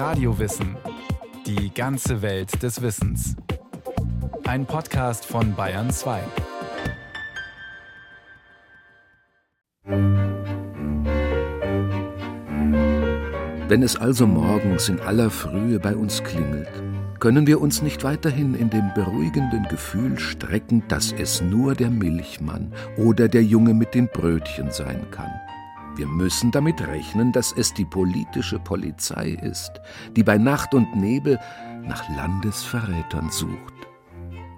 Radiowissen. Die ganze Welt des Wissens. Ein Podcast von Bayern 2. Wenn es also morgens in aller Frühe bei uns klingelt, können wir uns nicht weiterhin in dem beruhigenden Gefühl strecken, dass es nur der Milchmann oder der Junge mit den Brötchen sein kann. Wir müssen damit rechnen, dass es die politische Polizei ist, die bei Nacht und Nebel nach Landesverrätern sucht.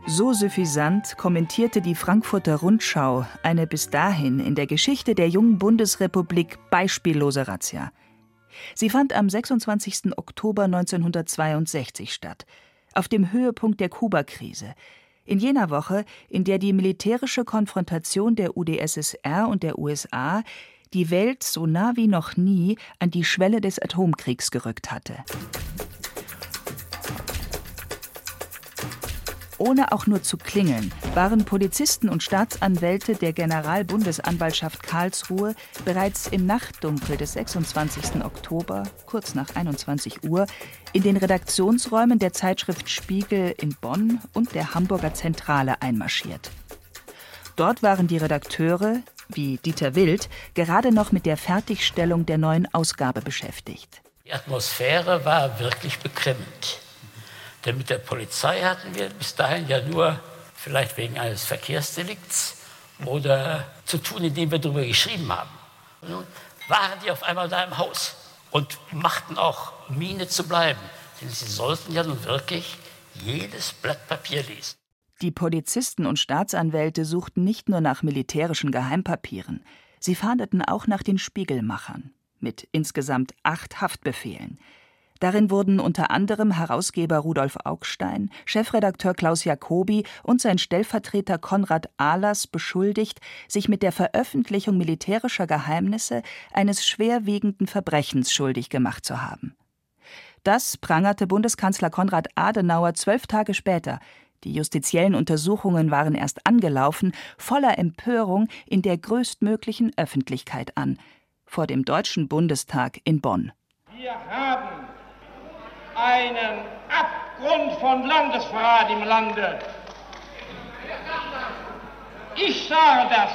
So suffisant kommentierte die Frankfurter Rundschau eine bis dahin in der Geschichte der jungen Bundesrepublik beispiellose Razzia. Sie fand am 26. Oktober 1962 statt, auf dem Höhepunkt der Kubakrise, in jener Woche, in der die militärische Konfrontation der UdSSR und der USA die Welt so nah wie noch nie an die Schwelle des Atomkriegs gerückt hatte. Ohne auch nur zu klingeln, waren Polizisten und Staatsanwälte der Generalbundesanwaltschaft Karlsruhe bereits im Nachtdunkel des 26. Oktober, kurz nach 21 Uhr, in den Redaktionsräumen der Zeitschrift Spiegel in Bonn und der Hamburger Zentrale einmarschiert. Dort waren die Redakteure, wie Dieter Wild, gerade noch mit der Fertigstellung der neuen Ausgabe beschäftigt. Die Atmosphäre war wirklich beklemmend. Denn mit der Polizei hatten wir bis dahin ja nur vielleicht wegen eines Verkehrsdelikts oder zu tun, indem wir darüber geschrieben haben. Nun waren die auf einmal da im Haus und machten auch Miene zu bleiben. Denn sie sollten ja nun wirklich jedes Blatt Papier lesen. Die Polizisten und Staatsanwälte suchten nicht nur nach militärischen Geheimpapieren, sie fahndeten auch nach den Spiegelmachern mit insgesamt acht Haftbefehlen. Darin wurden unter anderem Herausgeber Rudolf Augstein, Chefredakteur Klaus Jacobi und sein Stellvertreter Konrad Ahlers beschuldigt, sich mit der Veröffentlichung militärischer Geheimnisse eines schwerwiegenden Verbrechens schuldig gemacht zu haben. Das prangerte Bundeskanzler Konrad Adenauer zwölf Tage später die justiziellen Untersuchungen waren erst angelaufen, voller Empörung in der größtmöglichen Öffentlichkeit an, vor dem Deutschen Bundestag in Bonn. Wir haben einen Abgrund von Landesverrat im Lande. Ich sage das.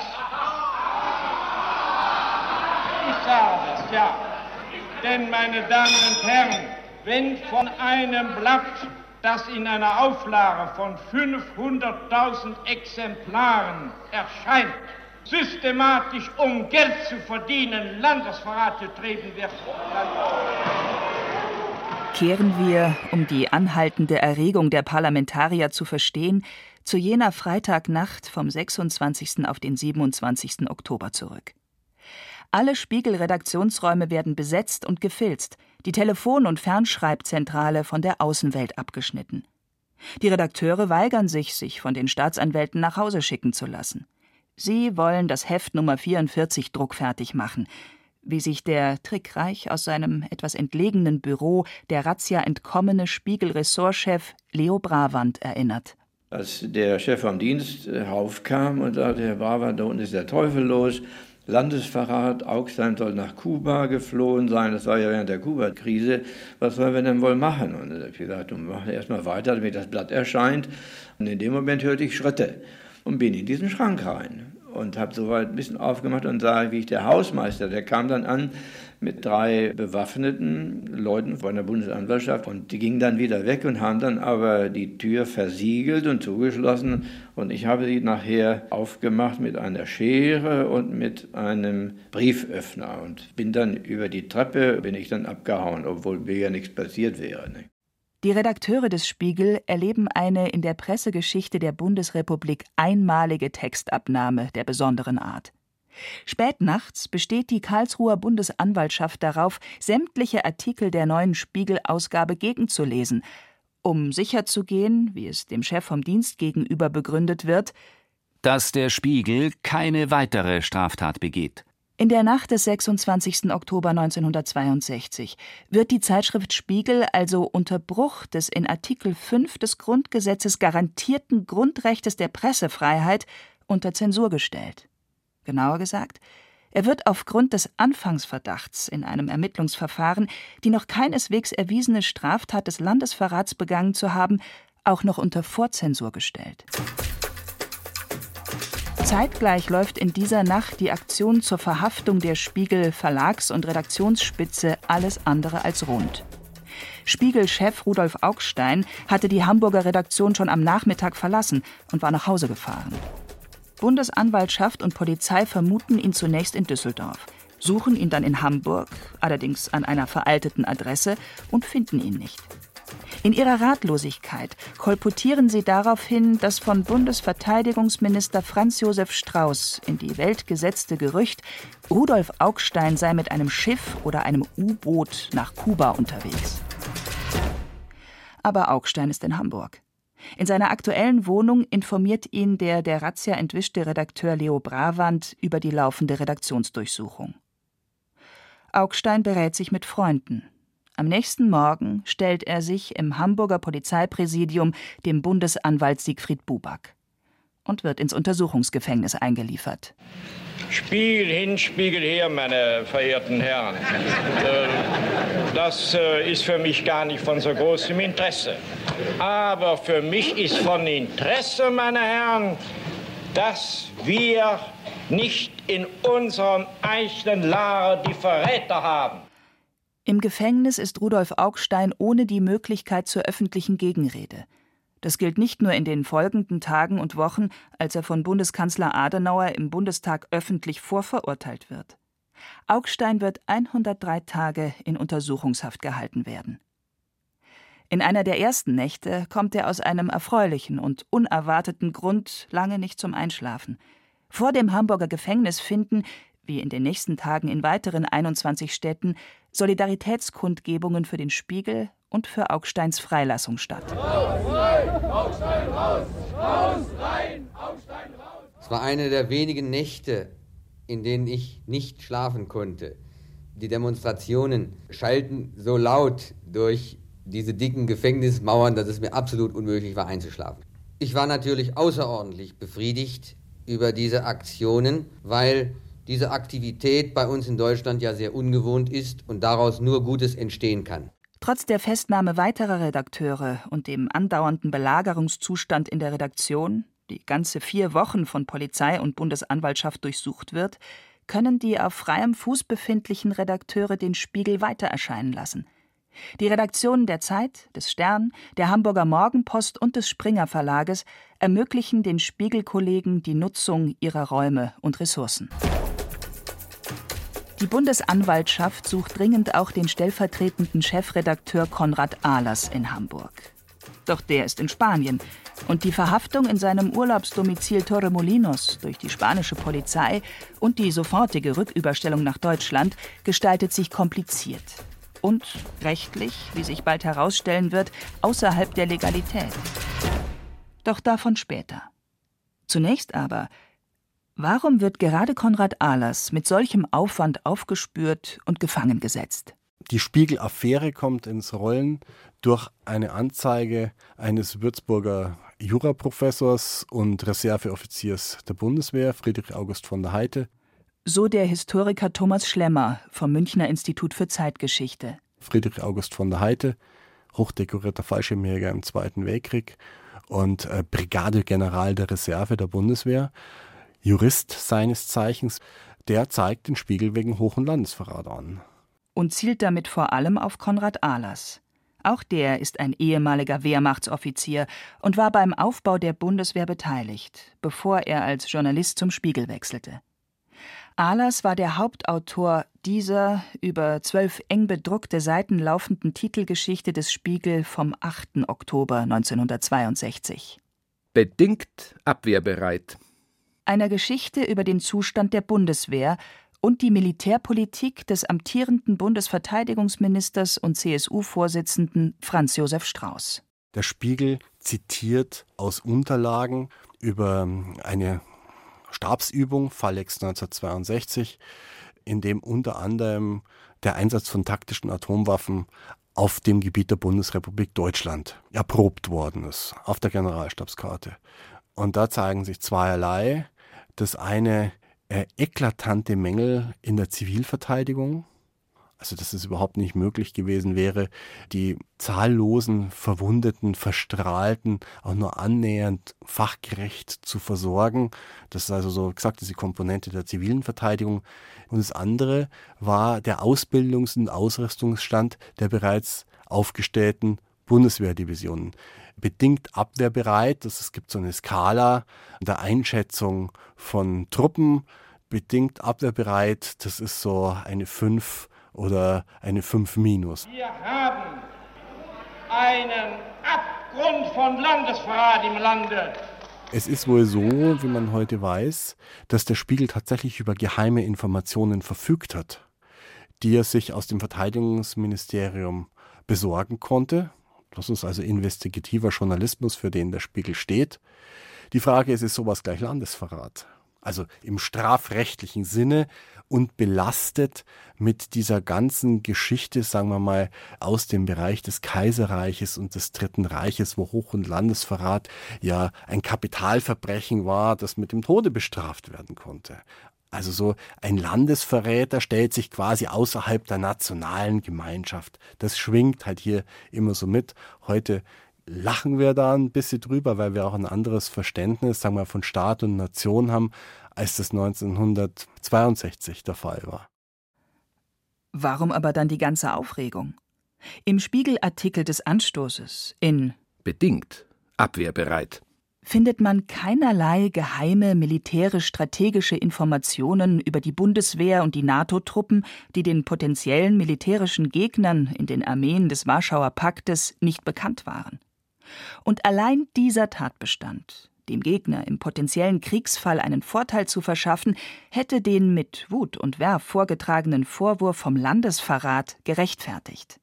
Ich sage das, ja. Denn, meine Damen und Herren, wenn von einem Blatt das in einer Auflage von 500.000 Exemplaren erscheint, systematisch um Geld zu verdienen, Landesverrat getrieben wird. Kehren wir, um die anhaltende Erregung der Parlamentarier zu verstehen, zu jener Freitagnacht vom 26. auf den 27. Oktober zurück. Alle Spiegel-Redaktionsräume werden besetzt und gefilzt, die Telefon- und Fernschreibzentrale von der Außenwelt abgeschnitten. Die Redakteure weigern sich, sich von den Staatsanwälten nach Hause schicken zu lassen. Sie wollen das Heft Nummer 44 druckfertig machen, wie sich der trickreich aus seinem etwas entlegenen Büro der Razzia entkommene Spiegel-Ressortchef Leo Bravand erinnert. Als der Chef vom Dienst raufkam und sagte, Herr Bravand, da unten ist der Teufel los, Landesverrat, Augstein soll nach Kuba geflohen sein, das war ja während der Kuba-Krise. Was sollen wir denn wohl machen? Und ich habe gesagt, wir machen erstmal weiter, damit das Blatt erscheint. Und in dem Moment hörte ich Schritte und bin in diesen Schrank rein und habe soweit ein bisschen aufgemacht und sah, wie ich der Hausmeister, der kam dann an mit drei bewaffneten Leuten von der Bundesanwaltschaft und die gingen dann wieder weg und haben dann aber die Tür versiegelt und zugeschlossen und ich habe sie nachher aufgemacht mit einer Schere und mit einem Brieföffner und bin dann über die Treppe, bin ich dann abgehauen, obwohl mir ja nichts passiert wäre. Ne? Die Redakteure des Spiegel erleben eine in der Pressegeschichte der Bundesrepublik einmalige Textabnahme der besonderen Art. Spätnachts besteht die Karlsruher Bundesanwaltschaft darauf, sämtliche Artikel der neuen Spiegel-Ausgabe gegenzulesen, um sicherzugehen, wie es dem Chef vom Dienst gegenüber begründet wird, dass der Spiegel keine weitere Straftat begeht. In der Nacht des 26. Oktober 1962 wird die Zeitschrift Spiegel also unter Bruch des in Artikel 5 des Grundgesetzes garantierten Grundrechtes der Pressefreiheit unter Zensur gestellt. Genauer gesagt, Er wird aufgrund des Anfangsverdachts in einem Ermittlungsverfahren, die noch keineswegs erwiesene Straftat des Landesverrats begangen zu haben, auch noch unter Vorzensur gestellt. Zeitgleich läuft in dieser Nacht die Aktion zur Verhaftung der Spiegel Verlags- und Redaktionsspitze alles andere als rund. Spiegel-Chef Rudolf Augstein hatte die Hamburger Redaktion schon am Nachmittag verlassen und war nach Hause gefahren. Bundesanwaltschaft und Polizei vermuten ihn zunächst in Düsseldorf, suchen ihn dann in Hamburg, allerdings an einer veralteten Adresse, und finden ihn nicht. In ihrer Ratlosigkeit kolportieren sie darauf hin, das von Bundesverteidigungsminister Franz Josef Strauß in die Welt gesetzte Gerücht, Rudolf Augstein sei mit einem Schiff oder einem U-Boot nach Kuba unterwegs. Aber Augstein ist in Hamburg. In seiner aktuellen Wohnung informiert ihn der der Razzia entwischte Redakteur Leo Bravand über die laufende Redaktionsdurchsuchung. Augstein berät sich mit Freunden. Am nächsten Morgen stellt er sich im Hamburger Polizeipräsidium dem Bundesanwalt Siegfried Buback und wird ins Untersuchungsgefängnis eingeliefert. Spiegel hin, Spiegel her, meine verehrten Herren. Äh, das äh, ist für mich gar nicht von so großem Interesse. Aber für mich ist von Interesse, meine Herren, dass wir nicht in unserem eigenen Lager die Verräter haben. Im Gefängnis ist Rudolf Augstein ohne die Möglichkeit zur öffentlichen Gegenrede. Das gilt nicht nur in den folgenden Tagen und Wochen, als er von Bundeskanzler Adenauer im Bundestag öffentlich vorverurteilt wird. Augstein wird 103 Tage in Untersuchungshaft gehalten werden. In einer der ersten Nächte kommt er aus einem erfreulichen und unerwarteten Grund lange nicht zum Einschlafen. Vor dem Hamburger Gefängnis finden, wie in den nächsten Tagen in weiteren 21 Städten, Solidaritätskundgebungen für den Spiegel und für Augsteins Freilassung statt. Es war eine der wenigen Nächte, in denen ich nicht schlafen konnte. Die Demonstrationen schalten so laut durch diese dicken Gefängnismauern, dass es mir absolut unmöglich war einzuschlafen. Ich war natürlich außerordentlich befriedigt über diese Aktionen, weil diese Aktivität bei uns in Deutschland ja sehr ungewohnt ist und daraus nur Gutes entstehen kann. Trotz der Festnahme weiterer Redakteure und dem andauernden Belagerungszustand in der Redaktion, die ganze vier Wochen von Polizei und Bundesanwaltschaft durchsucht wird, können die auf freiem Fuß befindlichen Redakteure den Spiegel weiter erscheinen lassen. Die Redaktionen der Zeit, des Stern, der Hamburger Morgenpost und des Springer Verlages ermöglichen den Spiegelkollegen die Nutzung ihrer Räume und Ressourcen. Die Bundesanwaltschaft sucht dringend auch den stellvertretenden Chefredakteur Konrad Ahlers in Hamburg. Doch der ist in Spanien und die Verhaftung in seinem Urlaubsdomizil Torremolinos durch die spanische Polizei und die sofortige Rücküberstellung nach Deutschland gestaltet sich kompliziert und rechtlich, wie sich bald herausstellen wird, außerhalb der Legalität. Doch davon später. Zunächst aber Warum wird gerade Konrad Ahlers mit solchem Aufwand aufgespürt und gefangen gesetzt? Die Spiegel-Affäre kommt ins Rollen durch eine Anzeige eines Würzburger Juraprofessors und Reserveoffiziers der Bundeswehr, Friedrich August von der Heite. So der Historiker Thomas Schlemmer vom Münchner Institut für Zeitgeschichte. Friedrich August von der Heite, hochdekorierter Fallschirmjäger im Zweiten Weltkrieg und äh, Brigadegeneral der Reserve der Bundeswehr. Jurist seines Zeichens, der zeigt den Spiegel wegen Hoch- und Landesverrat an. Und zielt damit vor allem auf Konrad Ahlers. Auch der ist ein ehemaliger Wehrmachtsoffizier und war beim Aufbau der Bundeswehr beteiligt, bevor er als Journalist zum Spiegel wechselte. Ahlers war der Hauptautor dieser über zwölf eng bedruckte Seiten laufenden Titelgeschichte des Spiegel vom 8. Oktober 1962. Bedingt abwehrbereit einer Geschichte über den Zustand der Bundeswehr und die Militärpolitik des amtierenden Bundesverteidigungsministers und CSU-Vorsitzenden Franz Josef Strauß. Der Spiegel zitiert aus Unterlagen über eine Stabsübung, Fallex 1962, in dem unter anderem der Einsatz von taktischen Atomwaffen auf dem Gebiet der Bundesrepublik Deutschland erprobt worden ist, auf der Generalstabskarte. Und da zeigen sich zweierlei. Das eine äh, eklatante Mängel in der Zivilverteidigung. Also, dass es überhaupt nicht möglich gewesen wäre, die zahllosen Verwundeten, Verstrahlten auch nur annähernd fachgerecht zu versorgen. Das ist also so gesagt, diese Komponente der zivilen Verteidigung. Und das andere war der Ausbildungs- und Ausrüstungsstand der bereits aufgestellten Bundeswehrdivisionen. Bedingt abwehrbereit, das, es gibt so eine Skala der Einschätzung von Truppen, bedingt abwehrbereit, das ist so eine 5 oder eine 5 minus. Wir haben einen Abgrund von Landesverrat im Lande. Es ist wohl so, wie man heute weiß, dass der Spiegel tatsächlich über geheime Informationen verfügt hat, die er sich aus dem Verteidigungsministerium besorgen konnte. Das ist also investigativer Journalismus, für den der Spiegel steht. Die Frage ist, ist sowas gleich Landesverrat? Also im strafrechtlichen Sinne und belastet mit dieser ganzen Geschichte, sagen wir mal, aus dem Bereich des Kaiserreiches und des Dritten Reiches, wo Hoch- und Landesverrat ja ein Kapitalverbrechen war, das mit dem Tode bestraft werden konnte. Also so ein Landesverräter stellt sich quasi außerhalb der nationalen Gemeinschaft. Das schwingt halt hier immer so mit. Heute lachen wir da ein bisschen drüber, weil wir auch ein anderes Verständnis, sagen wir, von Staat und Nation haben, als das 1962 der Fall war. Warum aber dann die ganze Aufregung? Im Spiegelartikel des Anstoßes in Bedingt abwehrbereit findet man keinerlei geheime militärisch-strategische Informationen über die Bundeswehr und die NATO-Truppen, die den potenziellen militärischen Gegnern in den Armeen des Warschauer Paktes nicht bekannt waren. Und allein dieser Tatbestand, dem Gegner im potenziellen Kriegsfall einen Vorteil zu verschaffen, hätte den mit Wut und Werf vorgetragenen Vorwurf vom Landesverrat gerechtfertigt.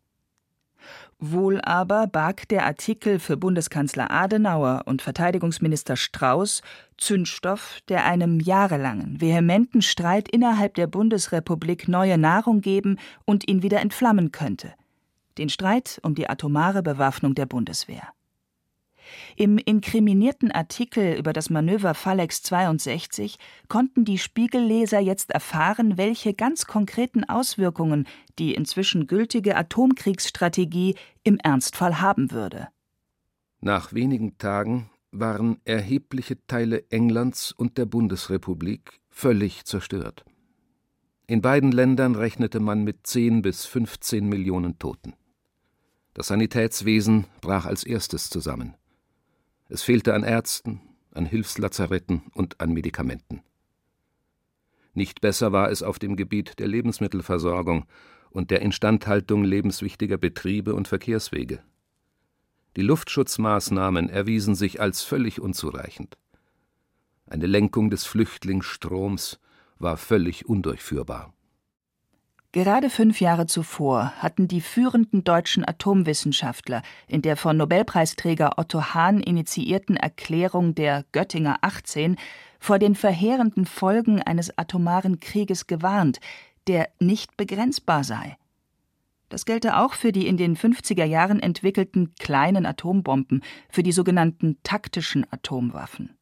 Wohl aber barg der Artikel für Bundeskanzler Adenauer und Verteidigungsminister Strauß Zündstoff, der einem jahrelangen, vehementen Streit innerhalb der Bundesrepublik neue Nahrung geben und ihn wieder entflammen könnte. Den Streit um die atomare Bewaffnung der Bundeswehr. Im inkriminierten Artikel über das Manöver Phalanx 62 konnten die Spiegelleser jetzt erfahren, welche ganz konkreten Auswirkungen die inzwischen gültige Atomkriegsstrategie im Ernstfall haben würde. Nach wenigen Tagen waren erhebliche Teile Englands und der Bundesrepublik völlig zerstört. In beiden Ländern rechnete man mit 10 bis 15 Millionen Toten. Das Sanitätswesen brach als erstes zusammen. Es fehlte an Ärzten, an Hilfslazaretten und an Medikamenten. Nicht besser war es auf dem Gebiet der Lebensmittelversorgung und der Instandhaltung lebenswichtiger Betriebe und Verkehrswege. Die Luftschutzmaßnahmen erwiesen sich als völlig unzureichend. Eine Lenkung des Flüchtlingsstroms war völlig undurchführbar. Gerade fünf Jahre zuvor hatten die führenden deutschen Atomwissenschaftler in der von Nobelpreisträger Otto Hahn initiierten Erklärung der Göttinger 18 vor den verheerenden Folgen eines atomaren Krieges gewarnt, der nicht begrenzbar sei. Das gelte auch für die in den 50er Jahren entwickelten kleinen Atombomben, für die sogenannten taktischen Atomwaffen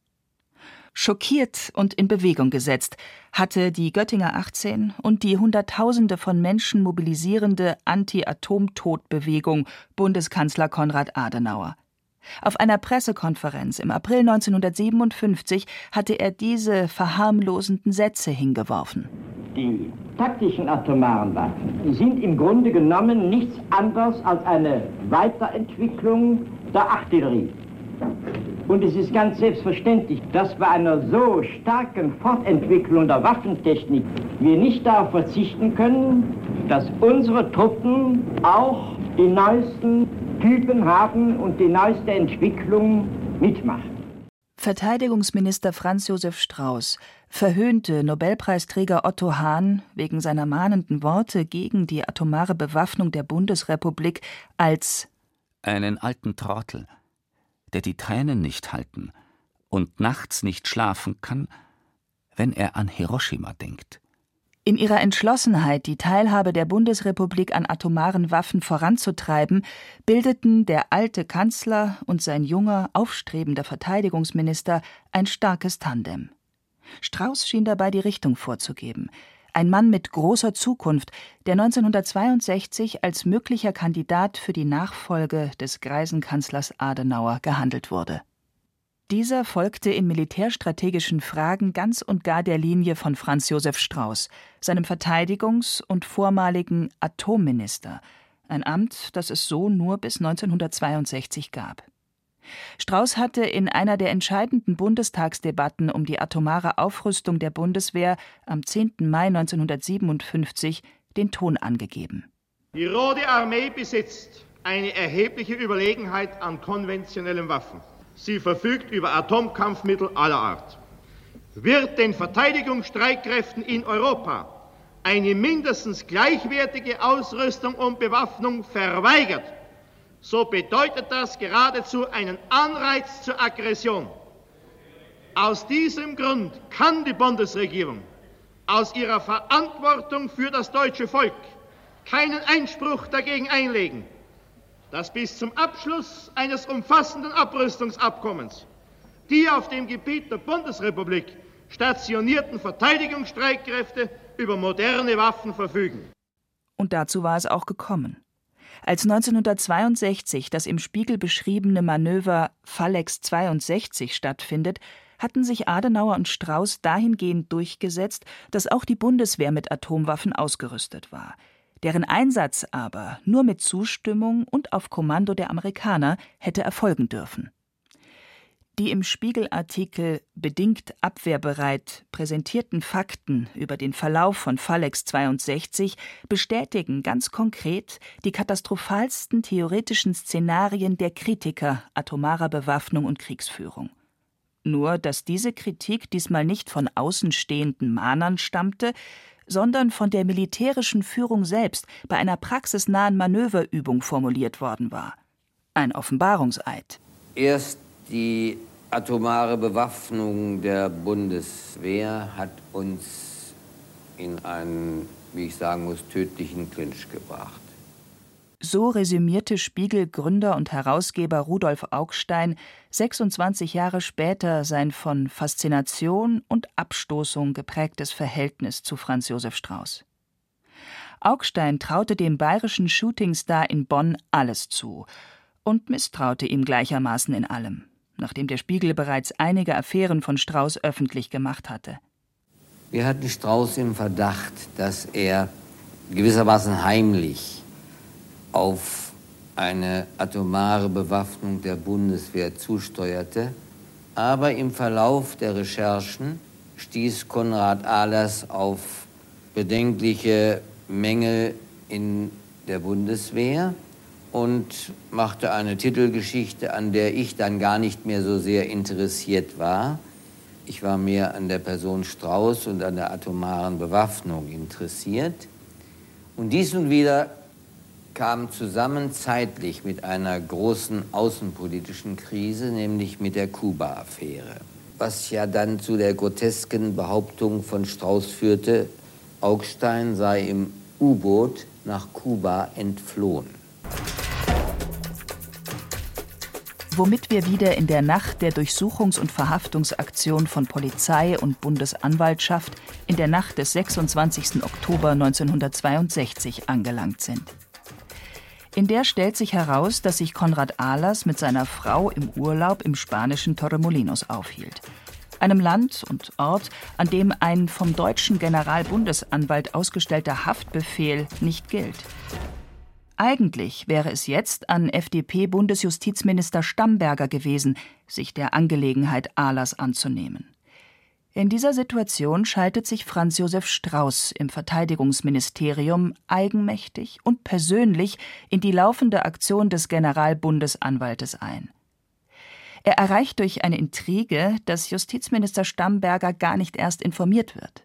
schockiert und in Bewegung gesetzt, hatte die Göttinger 18 und die Hunderttausende von Menschen mobilisierende Anti-Atomtod-Bewegung Bundeskanzler Konrad Adenauer. Auf einer Pressekonferenz im April 1957 hatte er diese verharmlosenden Sätze hingeworfen. Die taktischen atomaren Waffen sind im Grunde genommen nichts anderes als eine Weiterentwicklung der Artillerie. Und es ist ganz selbstverständlich, dass bei einer so starken Fortentwicklung der Waffentechnik wir nicht darauf verzichten können, dass unsere Truppen auch die neuesten Typen haben und die neueste Entwicklung mitmachen. Verteidigungsminister Franz Josef Strauß verhöhnte Nobelpreisträger Otto Hahn wegen seiner mahnenden Worte gegen die atomare Bewaffnung der Bundesrepublik als einen alten Trottel der die Tränen nicht halten und nachts nicht schlafen kann, wenn er an Hiroshima denkt. In ihrer Entschlossenheit, die Teilhabe der Bundesrepublik an atomaren Waffen voranzutreiben, bildeten der alte Kanzler und sein junger, aufstrebender Verteidigungsminister ein starkes Tandem. Strauß schien dabei die Richtung vorzugeben. Ein Mann mit großer Zukunft, der 1962 als möglicher Kandidat für die Nachfolge des greisen Kanzlers Adenauer gehandelt wurde. Dieser folgte in militärstrategischen Fragen ganz und gar der Linie von Franz Josef Strauß, seinem Verteidigungs- und vormaligen Atomminister, ein Amt, das es so nur bis 1962 gab. Strauß hatte in einer der entscheidenden Bundestagsdebatten um die atomare Aufrüstung der Bundeswehr am 10. Mai 1957 den Ton angegeben. Die Rote Armee besitzt eine erhebliche Überlegenheit an konventionellen Waffen. Sie verfügt über Atomkampfmittel aller Art. Wird den Verteidigungsstreitkräften in Europa eine mindestens gleichwertige Ausrüstung und Bewaffnung verweigert, so bedeutet das geradezu einen Anreiz zur Aggression. Aus diesem Grund kann die Bundesregierung aus ihrer Verantwortung für das deutsche Volk keinen Einspruch dagegen einlegen, dass bis zum Abschluss eines umfassenden Abrüstungsabkommens die auf dem Gebiet der Bundesrepublik stationierten Verteidigungsstreitkräfte über moderne Waffen verfügen. Und dazu war es auch gekommen. Als 1962 das im Spiegel beschriebene Manöver Phalanx 62 stattfindet, hatten sich Adenauer und Strauß dahingehend durchgesetzt, dass auch die Bundeswehr mit Atomwaffen ausgerüstet war deren Einsatz aber nur mit Zustimmung und auf Kommando der Amerikaner hätte erfolgen dürfen. Die im Spiegelartikel bedingt abwehrbereit präsentierten Fakten über den Verlauf von Phalanx 62 bestätigen ganz konkret die katastrophalsten theoretischen Szenarien der Kritiker atomarer Bewaffnung und Kriegsführung. Nur, dass diese Kritik diesmal nicht von außenstehenden Mahnern stammte, sondern von der militärischen Führung selbst bei einer praxisnahen Manöverübung formuliert worden war. Ein Offenbarungseid. Erst die atomare Bewaffnung der Bundeswehr hat uns in einen, wie ich sagen muss, tödlichen Clinch gebracht. So resümierte Spiegel-Gründer und Herausgeber Rudolf Augstein 26 Jahre später sein von Faszination und Abstoßung geprägtes Verhältnis zu Franz Josef Strauß. Augstein traute dem bayerischen Shootingstar in Bonn alles zu und misstraute ihm gleichermaßen in allem, nachdem der Spiegel bereits einige Affären von Strauß öffentlich gemacht hatte. Wir hatten Strauß im Verdacht, dass er gewissermaßen heimlich auf eine atomare Bewaffnung der Bundeswehr zusteuerte. Aber im Verlauf der Recherchen stieß Konrad Ahlers auf bedenkliche Mängel in der Bundeswehr und machte eine Titelgeschichte, an der ich dann gar nicht mehr so sehr interessiert war. Ich war mehr an der Person Strauß und an der atomaren Bewaffnung interessiert. Und dies nun wieder kam zusammen zeitlich mit einer großen außenpolitischen Krise, nämlich mit der Kuba-Affäre, was ja dann zu der grotesken Behauptung von Strauß führte, Augstein sei im U-Boot nach Kuba entflohen. Womit wir wieder in der Nacht der Durchsuchungs- und Verhaftungsaktion von Polizei und Bundesanwaltschaft in der Nacht des 26. Oktober 1962 angelangt sind. In der stellt sich heraus, dass sich Konrad Ahlers mit seiner Frau im Urlaub im spanischen Torremolinos aufhielt. Einem Land und Ort, an dem ein vom deutschen Generalbundesanwalt ausgestellter Haftbefehl nicht gilt. Eigentlich wäre es jetzt an FDP-Bundesjustizminister Stamberger gewesen, sich der Angelegenheit Ahlers anzunehmen. In dieser Situation schaltet sich Franz Josef Strauß im Verteidigungsministerium eigenmächtig und persönlich in die laufende Aktion des Generalbundesanwaltes ein. Er erreicht durch eine Intrige, dass Justizminister Stamberger gar nicht erst informiert wird.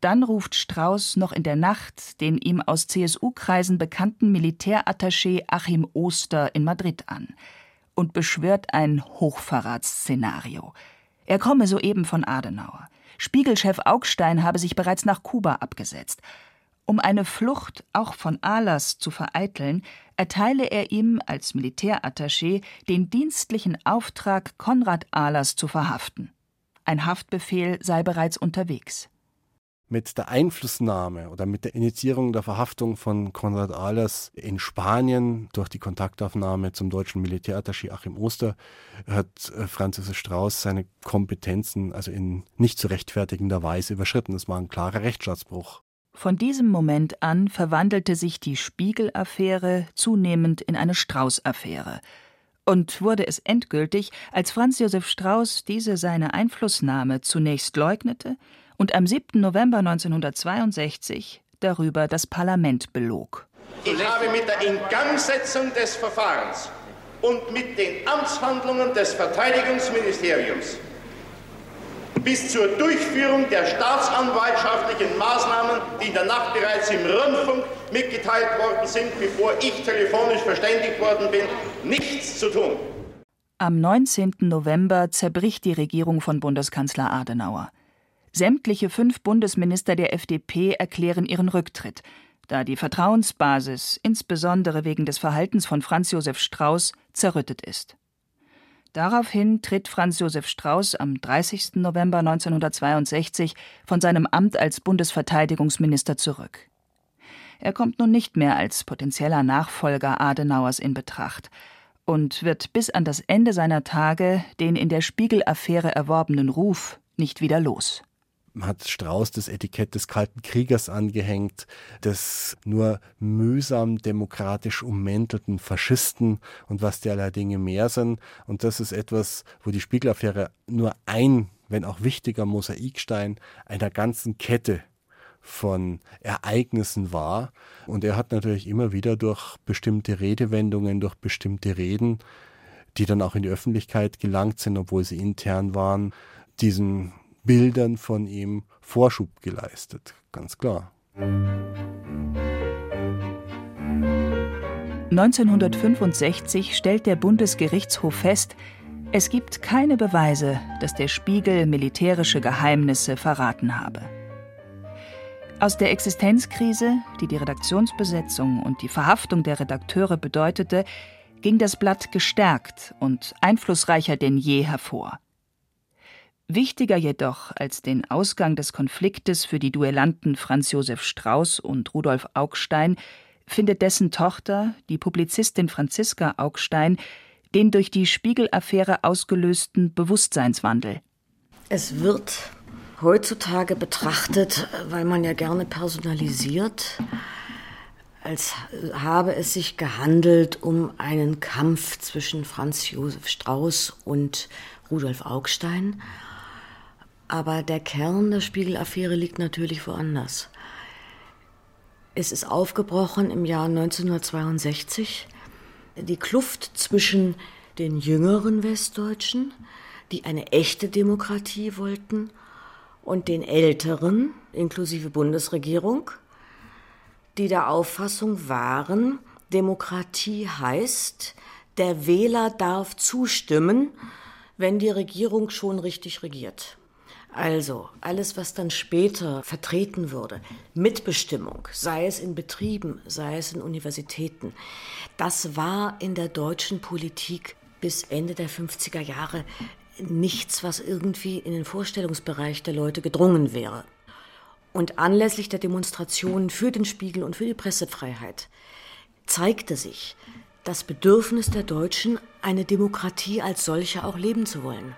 Dann ruft Strauß noch in der Nacht den ihm aus CSU-Kreisen bekannten Militärattaché Achim Oster in Madrid an und beschwört ein Hochverratsszenario – er komme soeben von Adenauer. Spiegelchef Augstein habe sich bereits nach Kuba abgesetzt. Um eine Flucht auch von Ahlers zu vereiteln, erteile er ihm als Militärattaché den dienstlichen Auftrag, Konrad Ahlers zu verhaften. ein Haftbefehl sei bereits unterwegs. Mit der Einflussnahme oder mit der Initiierung der Verhaftung von Konrad Ahlers in Spanien durch die Kontaktaufnahme zum deutschen Militärattaché Achim Oster hat äh, Franz Josef Strauß seine Kompetenzen also in nicht zu rechtfertigender Weise überschritten. Das war ein klarer Rechtsstaatsbruch. Von diesem Moment an verwandelte sich die Spiegel-Affäre zunehmend in eine Strauß-Affäre und wurde es endgültig, als Franz Josef Strauß diese seine Einflussnahme zunächst leugnete und am 7. November 1962 darüber das Parlament belog. Ich habe mit der Ingangsetzung des Verfahrens und mit den Amtshandlungen des Verteidigungsministeriums bis zur Durchführung der staatsanwaltschaftlichen Maßnahmen, die in der Nacht bereits im Rundfunk mitgeteilt worden sind, bevor ich telefonisch verständigt worden bin, nichts zu tun. Am 19. November zerbricht die Regierung von Bundeskanzler Adenauer. Sämtliche fünf Bundesminister der FDP erklären ihren Rücktritt, da die Vertrauensbasis, insbesondere wegen des Verhaltens von Franz Josef Strauß, zerrüttet ist. Daraufhin tritt Franz Josef Strauß am 30. November 1962 von seinem Amt als Bundesverteidigungsminister zurück. Er kommt nun nicht mehr als potenzieller Nachfolger Adenauers in Betracht und wird bis an das Ende seiner Tage den in der Spiegel-Affäre erworbenen Ruf nicht wieder los hat Strauß das Etikett des Kalten Kriegers angehängt, des nur mühsam demokratisch ummäntelten Faschisten und was derlei Dinge mehr sind. Und das ist etwas, wo die Spiegelaffäre nur ein, wenn auch wichtiger Mosaikstein einer ganzen Kette von Ereignissen war. Und er hat natürlich immer wieder durch bestimmte Redewendungen, durch bestimmte Reden, die dann auch in die Öffentlichkeit gelangt sind, obwohl sie intern waren, diesen Bildern von ihm Vorschub geleistet, ganz klar. 1965 stellt der Bundesgerichtshof fest, es gibt keine Beweise, dass der Spiegel militärische Geheimnisse verraten habe. Aus der Existenzkrise, die die Redaktionsbesetzung und die Verhaftung der Redakteure bedeutete, ging das Blatt gestärkt und einflussreicher denn je hervor. Wichtiger jedoch als den Ausgang des Konfliktes für die Duellanten Franz Josef Strauß und Rudolf Augstein findet dessen Tochter, die Publizistin Franziska Augstein, den durch die Spiegel-Affäre ausgelösten Bewusstseinswandel. Es wird heutzutage betrachtet, weil man ja gerne personalisiert, als habe es sich gehandelt um einen Kampf zwischen Franz Josef Strauß und Rudolf Augstein. Aber der Kern der Spiegel-Affäre liegt natürlich woanders. Es ist aufgebrochen im Jahr 1962. Die Kluft zwischen den jüngeren Westdeutschen, die eine echte Demokratie wollten, und den älteren, inklusive Bundesregierung, die der Auffassung waren, Demokratie heißt, der Wähler darf zustimmen, wenn die Regierung schon richtig regiert. Also alles, was dann später vertreten wurde, Mitbestimmung, sei es in Betrieben, sei es in Universitäten, das war in der deutschen Politik bis Ende der 50er Jahre nichts, was irgendwie in den Vorstellungsbereich der Leute gedrungen wäre. Und anlässlich der Demonstrationen für den Spiegel und für die Pressefreiheit zeigte sich das Bedürfnis der Deutschen, eine Demokratie als solche auch leben zu wollen.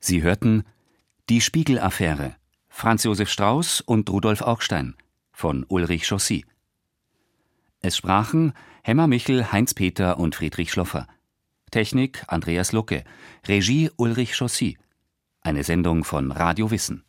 Sie hörten Die Spiegel-Affäre Franz Josef Strauß und Rudolf Augstein von Ulrich Chaussy. Es sprachen Hemmer Michel, Heinz Peter und Friedrich Schloffer. Technik Andreas Lucke. Regie Ulrich Chaussy. Eine Sendung von Radio Wissen.